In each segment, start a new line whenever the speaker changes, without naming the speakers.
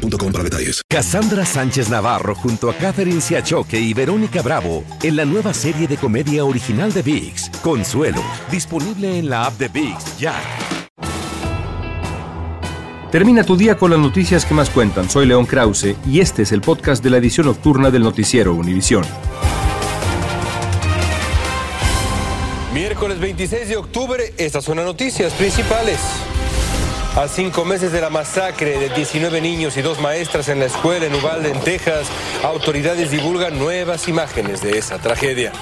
boostmobile para detalles.
Cassandra Sánchez Navarro junto a Catherine Siachoque y Verónica Bravo en la nueva serie de comedia original de Vix, Consuelo, disponible en la app de Vix ya.
Termina tu día con las noticias que más cuentan. Soy León Krause y este es el podcast de la edición nocturna del noticiero Univisión.
Miércoles 26 de octubre, estas son las noticias principales. A cinco meses de la masacre de 19 niños y dos maestras en la escuela en Uvalde, en Texas, autoridades divulgan nuevas imágenes de esa tragedia.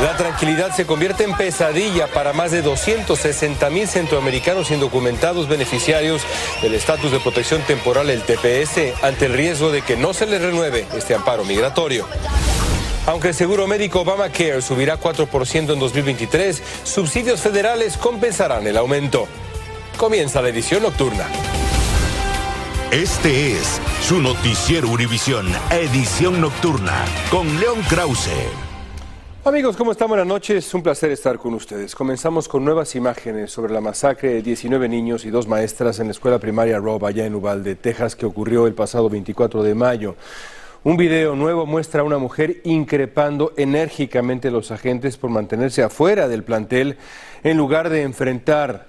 La tranquilidad se convierte en pesadilla para más de 260 mil centroamericanos indocumentados beneficiarios del estatus de protección temporal, el TPS, ante el riesgo de que no se les renueve este amparo migratorio. Aunque el seguro médico Obamacare subirá 4% en 2023, subsidios federales compensarán el aumento. Comienza la edición nocturna.
Este es su noticiero Univisión, edición nocturna, con León Krause.
Amigos, ¿cómo están? Buenas noches. Un placer estar con ustedes. Comenzamos con nuevas imágenes sobre la masacre de 19 niños y dos maestras en la escuela primaria Rob allá en Uvalde, Texas, que ocurrió el pasado 24 de mayo. Un video nuevo muestra a una mujer increpando enérgicamente a los agentes por mantenerse afuera del plantel en lugar de enfrentar,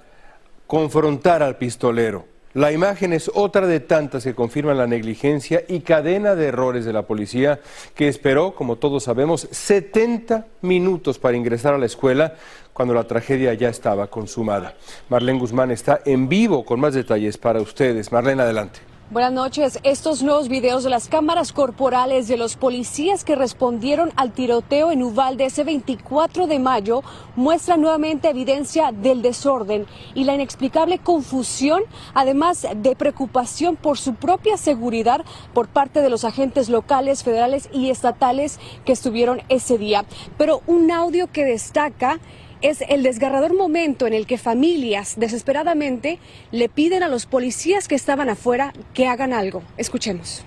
confrontar al pistolero. La imagen es otra de tantas que confirman la negligencia y cadena de errores de la policía que esperó, como todos sabemos, 70 minutos para ingresar a la escuela cuando la tragedia ya estaba consumada. Marlene Guzmán está en vivo con más detalles para ustedes. Marlene, adelante.
Buenas noches. Estos nuevos videos de las cámaras corporales de los policías que respondieron al tiroteo en Uvalde ese 24 de mayo muestran nuevamente evidencia del desorden y la inexplicable confusión, además de preocupación por su propia seguridad por parte de los agentes locales, federales y estatales que estuvieron ese día. Pero un audio que destaca es el desgarrador momento en el que familias desesperadamente le piden a los policías que estaban afuera que hagan algo. Escuchemos.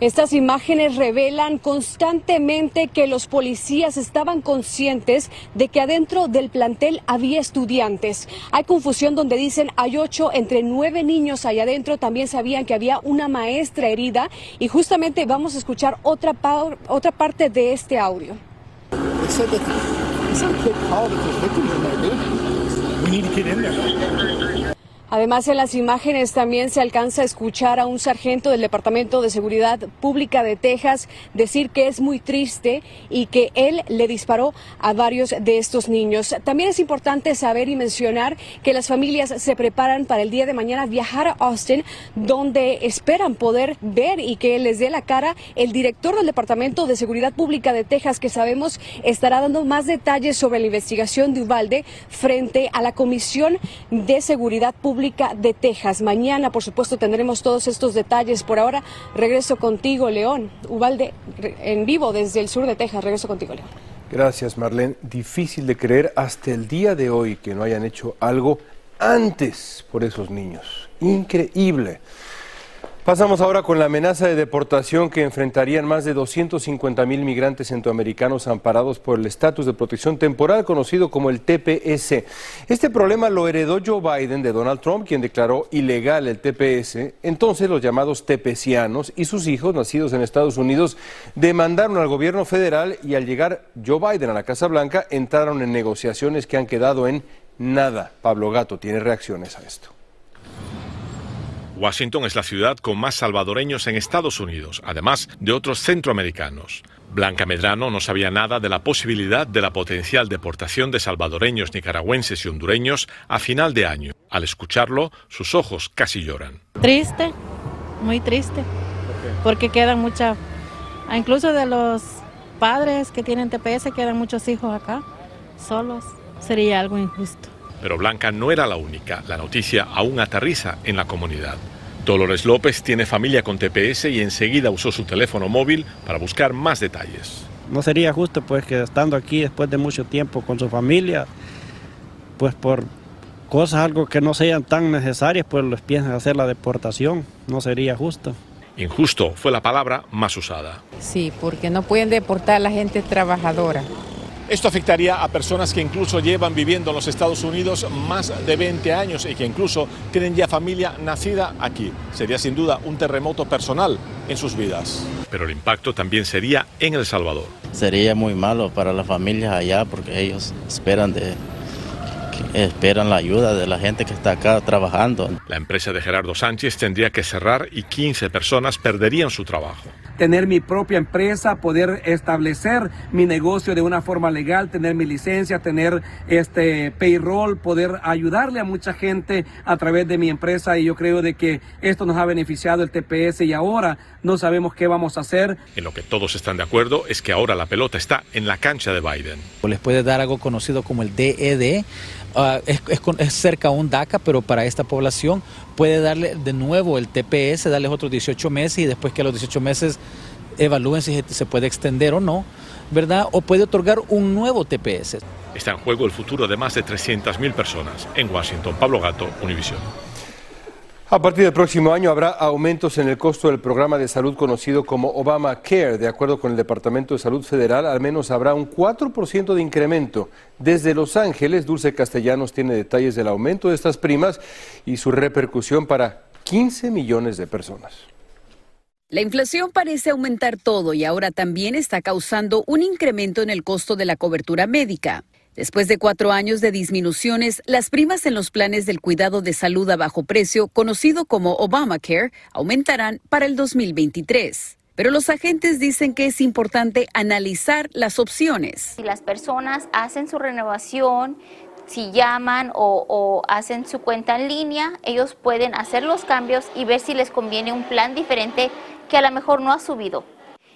Estas imágenes revelan constantemente que los policías estaban conscientes de que adentro del plantel había estudiantes. Hay confusión donde dicen hay ocho entre nueve niños allá adentro. También sabían que había una maestra herida y justamente vamos a escuchar otra, otra parte de este audio. Además, en las imágenes también se alcanza a escuchar a un sargento del Departamento de Seguridad Pública de Texas decir que es muy triste y que él le disparó a varios de estos niños. También es importante saber y mencionar que las familias se preparan para el día de mañana viajar a Austin, donde esperan poder ver y que les dé la cara el director del Departamento de Seguridad Pública de Texas, que sabemos estará dando más detalles sobre la investigación de Uvalde frente a la Comisión de Seguridad Pública de Texas. Mañana, por supuesto, tendremos todos estos detalles. Por ahora, regreso contigo, León. Ubalde, en vivo desde el sur de Texas. Regreso contigo, León.
Gracias, Marlene. Difícil de creer hasta el día de hoy que no hayan hecho algo antes por esos niños. Increíble. Pasamos ahora con la amenaza de deportación que enfrentarían más de 250 mil migrantes centroamericanos amparados por el estatus de protección temporal conocido como el TPS. Este problema lo heredó Joe Biden de Donald Trump, quien declaró ilegal el TPS. Entonces los llamados tepecianos y sus hijos, nacidos en Estados Unidos, demandaron al gobierno federal y al llegar Joe Biden a la Casa Blanca entraron en negociaciones que han quedado en nada. Pablo Gato tiene reacciones a esto.
Washington es la ciudad con más salvadoreños en Estados Unidos, además de otros centroamericanos. Blanca Medrano no sabía nada de la posibilidad de la potencial deportación de salvadoreños, nicaragüenses y hondureños a final de año. Al escucharlo, sus ojos casi lloran.
Triste, muy triste, porque quedan muchas incluso de los padres que tienen TPS, quedan muchos hijos acá, solos, sería algo injusto.
Pero Blanca no era la única, la noticia aún aterriza en la comunidad. Dolores López tiene familia con TPS y enseguida usó su teléfono móvil para buscar más detalles.
No sería justo pues que estando aquí después de mucho tiempo con su familia, pues por cosas algo que no sean tan necesarias, pues les piensan hacer la deportación. No sería justo.
Injusto fue la palabra más usada.
Sí, porque no pueden deportar a la gente trabajadora.
Esto afectaría a personas que incluso llevan viviendo en los Estados Unidos más de 20 años y que incluso tienen ya familia nacida aquí. Sería sin duda un terremoto personal en sus vidas. Pero el impacto también sería en El Salvador.
Sería muy malo para las familias allá porque ellos esperan de esperan la ayuda de la gente que está acá trabajando.
La empresa de Gerardo Sánchez tendría que cerrar y 15 personas perderían su trabajo
tener mi propia empresa, poder establecer mi negocio de una forma legal, tener mi licencia, tener este payroll, poder ayudarle a mucha gente a través de mi empresa y yo creo de que esto nos ha beneficiado el TPS y ahora no sabemos qué vamos a hacer.
En lo que todos están de acuerdo es que ahora la pelota está en la cancha de Biden.
Les puede dar algo conocido como el DED, ah, es, es, cerca a un DACA, pero para esta población puede darle de nuevo el TPS, darles otros 18 meses y después que a los 18 meses evalúen si se puede extender o no, ¿verdad? O puede otorgar un nuevo TPS.
Está en juego el futuro de más de 300.000 personas. En Washington, Pablo Gato, Univision.
A partir del próximo año habrá aumentos en el costo del programa de salud conocido como Obamacare. De acuerdo con el Departamento de Salud Federal, al menos habrá un 4% de incremento. Desde Los Ángeles, Dulce Castellanos tiene detalles del aumento de estas primas y su repercusión para 15 millones de personas.
La inflación parece aumentar todo y ahora también está causando un incremento en el costo de la cobertura médica. Después de cuatro años de disminuciones, las primas en los planes del cuidado de salud a bajo precio, conocido como Obamacare, aumentarán para el 2023. Pero los agentes dicen que es importante analizar las opciones.
Si las personas hacen su renovación, si llaman o, hacen su cuenta en línea, ellos pueden hacer los cambios y ver si les conviene un plan diferente que a lo mejor no ha subido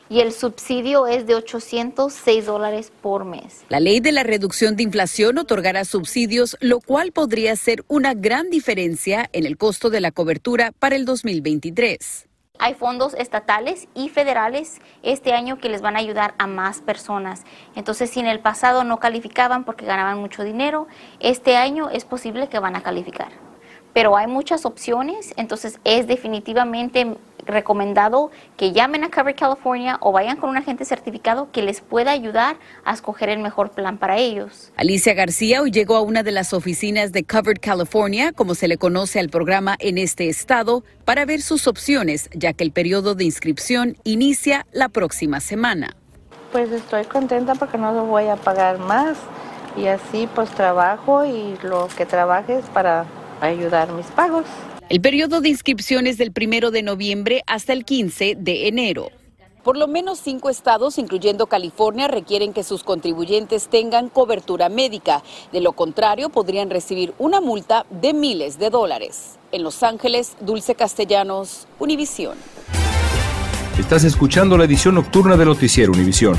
y el subsidio es de 806 dólares por mes.
La ley de la reducción de inflación otorgará subsidios, lo cual podría ser una gran diferencia en el costo de la cobertura para el 2023.
Hay fondos estatales y federales este año que les van a ayudar a más personas. Entonces, si en el pasado no calificaban porque ganaban mucho dinero, este año es posible que van a calificar. Pero hay muchas opciones, entonces es definitivamente recomendado que llamen a Cover California o vayan con un agente certificado que les pueda ayudar a escoger el mejor plan para ellos.
Alicia García hoy llegó a una de las oficinas de Covered California, como se le conoce al programa en este estado, para ver sus opciones, ya que el periodo de inscripción inicia la próxima semana.
Pues estoy contenta porque no voy a pagar más y así pues trabajo y lo que trabajes para ayudar mis pagos.
El periodo de inscripción es del primero de noviembre hasta el 15 de enero. Por lo menos cinco estados, incluyendo California, requieren que sus contribuyentes tengan cobertura médica. De lo contrario, podrían recibir una multa de miles de dólares. En Los Ángeles, Dulce Castellanos, Univisión.
Estás escuchando la edición nocturna de Noticiero Univisión.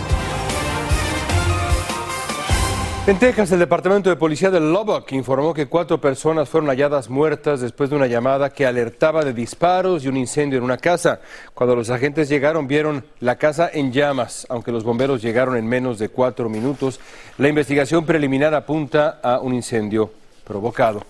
En Texas, el Departamento de Policía de Lubbock informó que cuatro personas fueron halladas muertas después de una llamada que alertaba de disparos y un incendio en una casa. Cuando los agentes llegaron, vieron la casa en llamas. Aunque los bomberos llegaron en menos de cuatro minutos, la investigación preliminar apunta a un incendio provocado.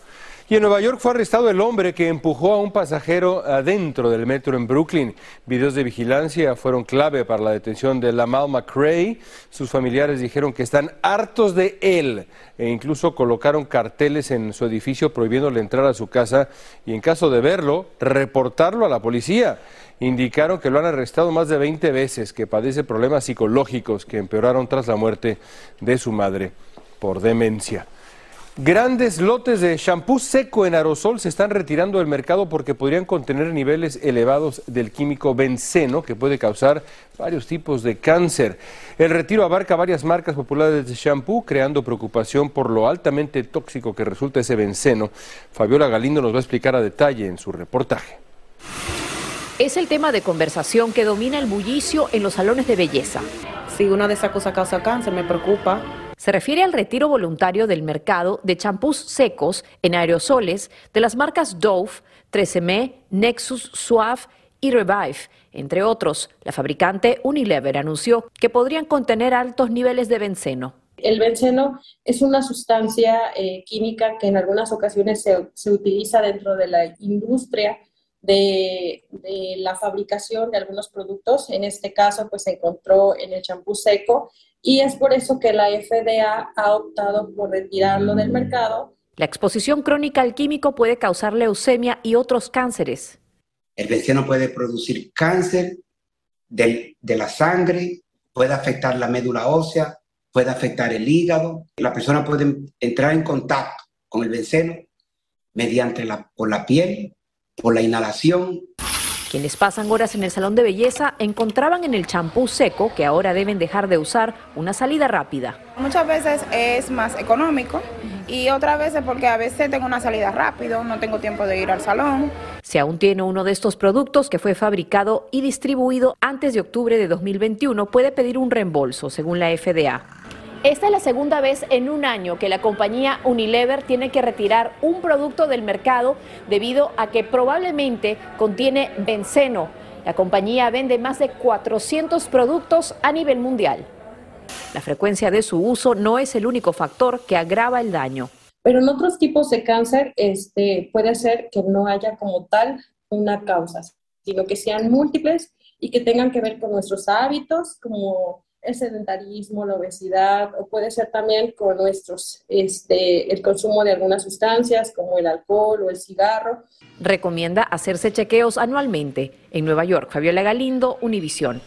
Y en Nueva York fue arrestado el hombre que empujó a un pasajero adentro del metro en Brooklyn. Videos de vigilancia fueron clave para la detención de Lamal McRae. Sus familiares dijeron que están hartos de él e incluso colocaron carteles en su edificio prohibiéndole entrar a su casa y en caso de verlo, reportarlo a la policía. Indicaron que lo han arrestado más de 20 veces, que padece problemas psicológicos que empeoraron tras la muerte de su madre por demencia. Grandes lotes de champú seco en aerosol se están retirando del mercado porque podrían contener niveles elevados del químico benceno que puede causar varios tipos de cáncer. El retiro abarca varias marcas populares de champú, creando preocupación por lo altamente tóxico que resulta ese benceno. Fabiola Galindo nos va a explicar a detalle en su reportaje.
Es el tema de conversación que domina el bullicio en los salones de belleza.
Si una de esas cosas causa cáncer, me preocupa.
Se refiere al retiro voluntario del mercado de champús secos en aerosoles de las marcas Dove, 13M, Nexus, Suave y Revive, entre otros. La fabricante Unilever anunció que podrían contener altos niveles de benceno.
El benceno es una sustancia eh, química que en algunas ocasiones se, se, utiliza dentro de la industria de, de, la fabricación de algunos productos. En este caso, pues se encontró en el champú seco y es por eso que la FDA ha optado por retirarlo del mercado.
La exposición crónica al químico puede causar leucemia y otros cánceres.
El benceno puede producir cáncer de, de la sangre, puede afectar la médula ósea, puede afectar el hígado. La persona puede entrar en contacto con el benceno mediante la, por la piel, por la inhalación
quienes pasan horas en el salón de belleza encontraban en el champú seco, que ahora deben dejar de usar, una salida rápida.
Muchas veces es más económico y otras veces porque a veces tengo una salida rápido, no tengo tiempo de ir al salón.
Si aún tiene uno de estos productos que fue fabricado y distribuido antes de octubre de 2021, puede pedir un reembolso, según la FDA. Esta es la segunda vez en un año que la compañía Unilever tiene que retirar un producto del mercado debido a que probablemente contiene benceno. La compañía vende más de 400 productos a nivel mundial. La frecuencia de su uso no es el único factor que agrava el daño.
Pero en otros tipos de cáncer este, puede ser que no haya como tal una causa, sino que sean múltiples y que tengan que ver con nuestros hábitos, como el sedentarismo, la obesidad, o puede ser también con nuestros, este, el consumo de algunas sustancias como el alcohol o el cigarro.
Recomienda hacerse chequeos anualmente. En Nueva York, Fabiola Galindo, Univisión.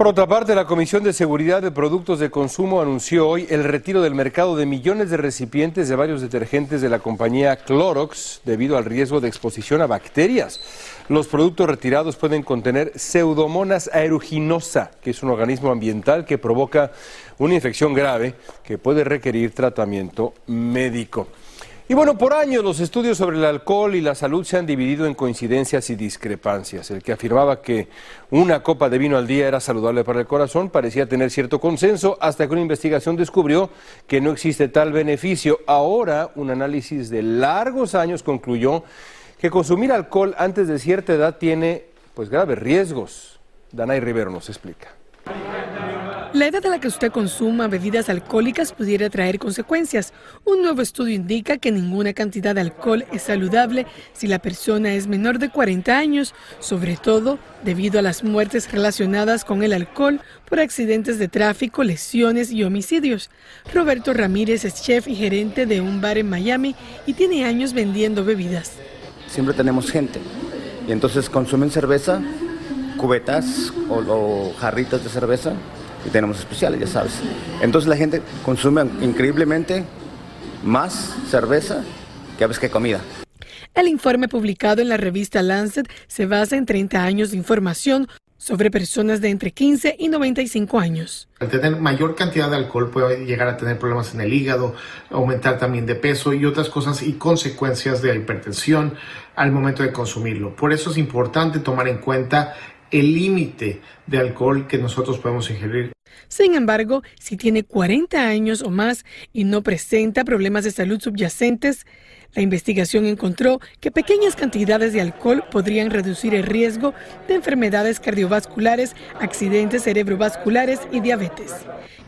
Por otra parte, la Comisión de Seguridad de Productos de Consumo anunció hoy el retiro del mercado de millones de recipientes de varios detergentes de la compañía Clorox debido al riesgo de exposición a bacterias. Los productos retirados pueden contener Pseudomonas aeruginosa, que es un organismo ambiental que provoca una infección grave que puede requerir tratamiento médico. Y bueno, por años los estudios sobre el alcohol y la salud se han dividido en coincidencias y discrepancias. El que afirmaba que una copa de vino al día era saludable para el corazón parecía tener cierto consenso hasta que una investigación descubrió que no existe tal beneficio. Ahora, un análisis de largos años concluyó que consumir alcohol antes de cierta edad tiene pues graves riesgos. Danay Rivero nos explica.
La edad a la que usted consuma bebidas alcohólicas pudiera traer consecuencias. Un nuevo estudio indica que ninguna cantidad de alcohol es saludable si la persona es menor de 40 años, sobre todo debido a las muertes relacionadas con el alcohol por accidentes de tráfico, lesiones y homicidios. Roberto Ramírez es chef y gerente de un bar en Miami y tiene años vendiendo bebidas.
Siempre tenemos gente y entonces consumen cerveza, cubetas o, o jarritas de cerveza y tenemos especiales, ya sabes. Entonces la gente consume increíblemente más cerveza que a veces que comida.
El informe publicado en la revista Lancet se basa en 30 años de información sobre personas de entre 15 y 95 años.
Al tener mayor cantidad de alcohol puede llegar a tener problemas en el hígado, aumentar también de peso y otras cosas y consecuencias de la hipertensión al momento de consumirlo. Por eso es importante tomar en cuenta el límite de alcohol que nosotros podemos ingerir.
Sin embargo, si tiene 40 años o más y no presenta problemas de salud subyacentes, la investigación encontró que pequeñas cantidades de alcohol podrían reducir el riesgo de enfermedades cardiovasculares, accidentes cerebrovasculares y diabetes.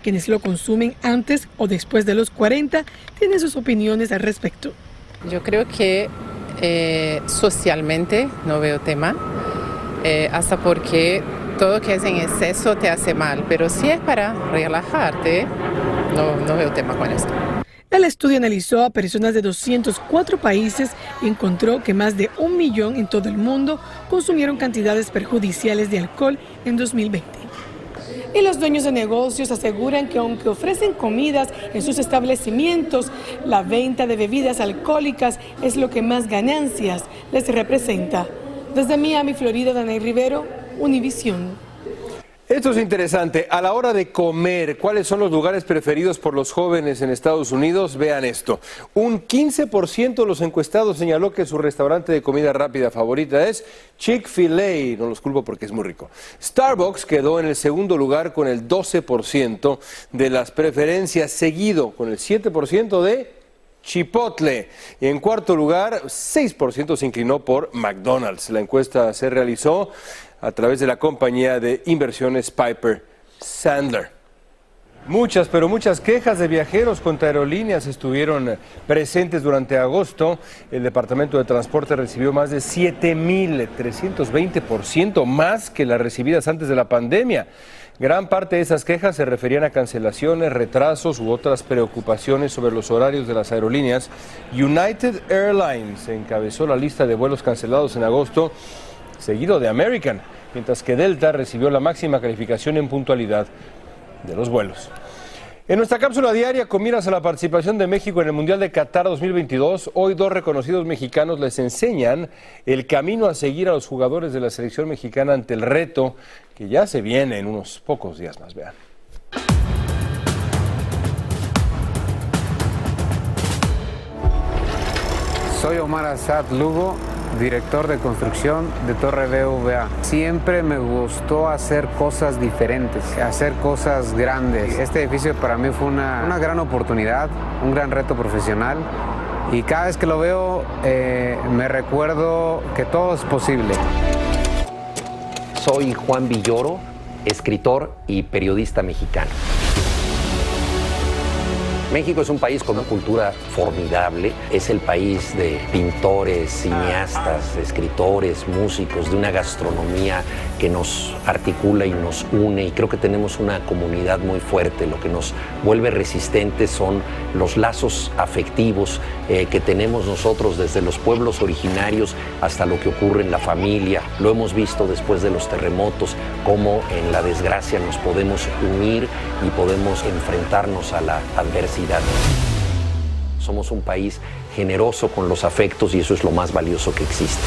Quienes lo consumen antes o después de los 40 tienen sus opiniones al respecto.
Yo creo que eh, socialmente no veo tema eh, hasta porque todo que es en exceso te hace mal, pero si es para relajarte, no, no veo tema con esto.
El estudio analizó a personas de 204 países y encontró que más de un millón en todo el mundo consumieron cantidades perjudiciales de alcohol en 2020. Y los dueños de negocios aseguran que aunque ofrecen comidas en sus establecimientos, la venta de bebidas alcohólicas es lo que más ganancias les representa. Desde Miami, Florida, Danay Rivero, Univisión.
Esto es interesante. A la hora de comer, ¿cuáles son los lugares preferidos por los jóvenes en Estados Unidos? Vean esto. Un 15% de los encuestados señaló que su restaurante de comida rápida favorita es Chick-fil-A. No los culpo porque es muy rico. Starbucks quedó en el segundo lugar con el 12% de las preferencias, seguido con el 7% de Chipotle. Y en cuarto lugar, 6% se inclinó por McDonald's. La encuesta se realizó a través de la compañía de inversiones Piper Sandler. Muchas, pero muchas quejas de viajeros contra aerolíneas estuvieron presentes durante agosto. El Departamento de Transporte recibió más de 7.320% más que las recibidas antes de la pandemia. Gran parte de esas quejas se referían a cancelaciones, retrasos u otras preocupaciones sobre los horarios de las aerolíneas. United Airlines encabezó la lista de vuelos cancelados en agosto seguido de American, mientras que Delta recibió la máxima calificación en puntualidad de los vuelos. En nuestra cápsula diaria con miras a la participación de México en el Mundial de Qatar 2022, hoy dos reconocidos mexicanos les enseñan el camino a seguir a los jugadores de la selección mexicana ante el reto que ya se viene en unos pocos días más. Vean.
Soy Omar Azad Lugo director de construcción de Torre BVA. Siempre me gustó hacer cosas diferentes, hacer cosas grandes. Este edificio para mí fue una, gran oportunidad, un gran reto profesional. Y cada vez que lo veo eh, me recuerdo que todo es posible.
Soy Juan Villoro, escritor y periodista mexicano. México es un país con una cultura formidable, es el país de pintores, cineastas, escritores, músicos, de una gastronomía que nos articula y nos une y creo que tenemos una comunidad muy fuerte. Lo que nos vuelve resistentes son los lazos afectivos eh, que tenemos nosotros desde los pueblos originarios hasta lo que ocurre en la familia. Lo hemos visto después de los terremotos, cómo en la desgracia nos podemos unir y podemos enfrentarnos a la adversidad somos un país generoso con los afectos y eso es lo más valioso que existe.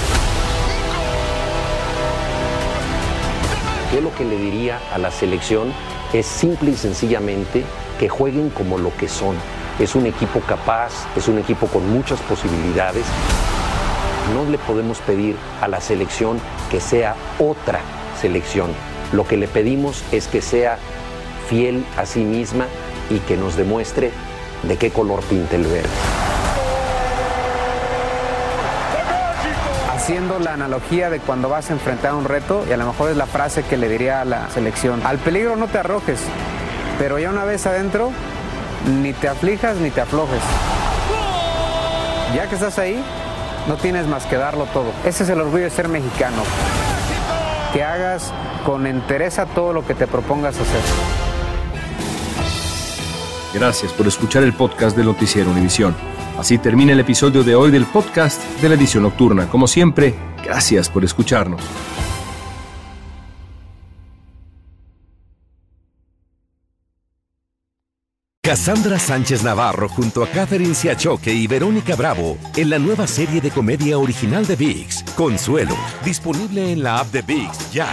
Yo lo que le diría a la selección es simple y sencillamente que jueguen como lo que son. Es un equipo capaz, es un equipo con muchas posibilidades. No le podemos pedir a la selección que sea otra selección. Lo que le pedimos es que sea fiel a sí misma y que nos demuestre de qué color pinta el verde.
Haciendo la analogía de cuando vas a enfrentar un reto, y a lo mejor es la frase que le diría a la selección, al peligro no te arrojes, pero ya una vez adentro, ni te aflijas ni te aflojes. Ya que estás ahí, no tienes más que darlo todo. Ese es el orgullo de ser mexicano. Que hagas con entereza todo lo que te propongas hacer.
Gracias por escuchar el podcast del Noticiero Univisión. Así termina el episodio de hoy del podcast de la edición nocturna. Como siempre, gracias por escucharnos.
Cassandra Sánchez Navarro junto a Catherine Siachoque y Verónica Bravo en la nueva serie de comedia original de VIX, Consuelo, disponible en la app de VIX ya.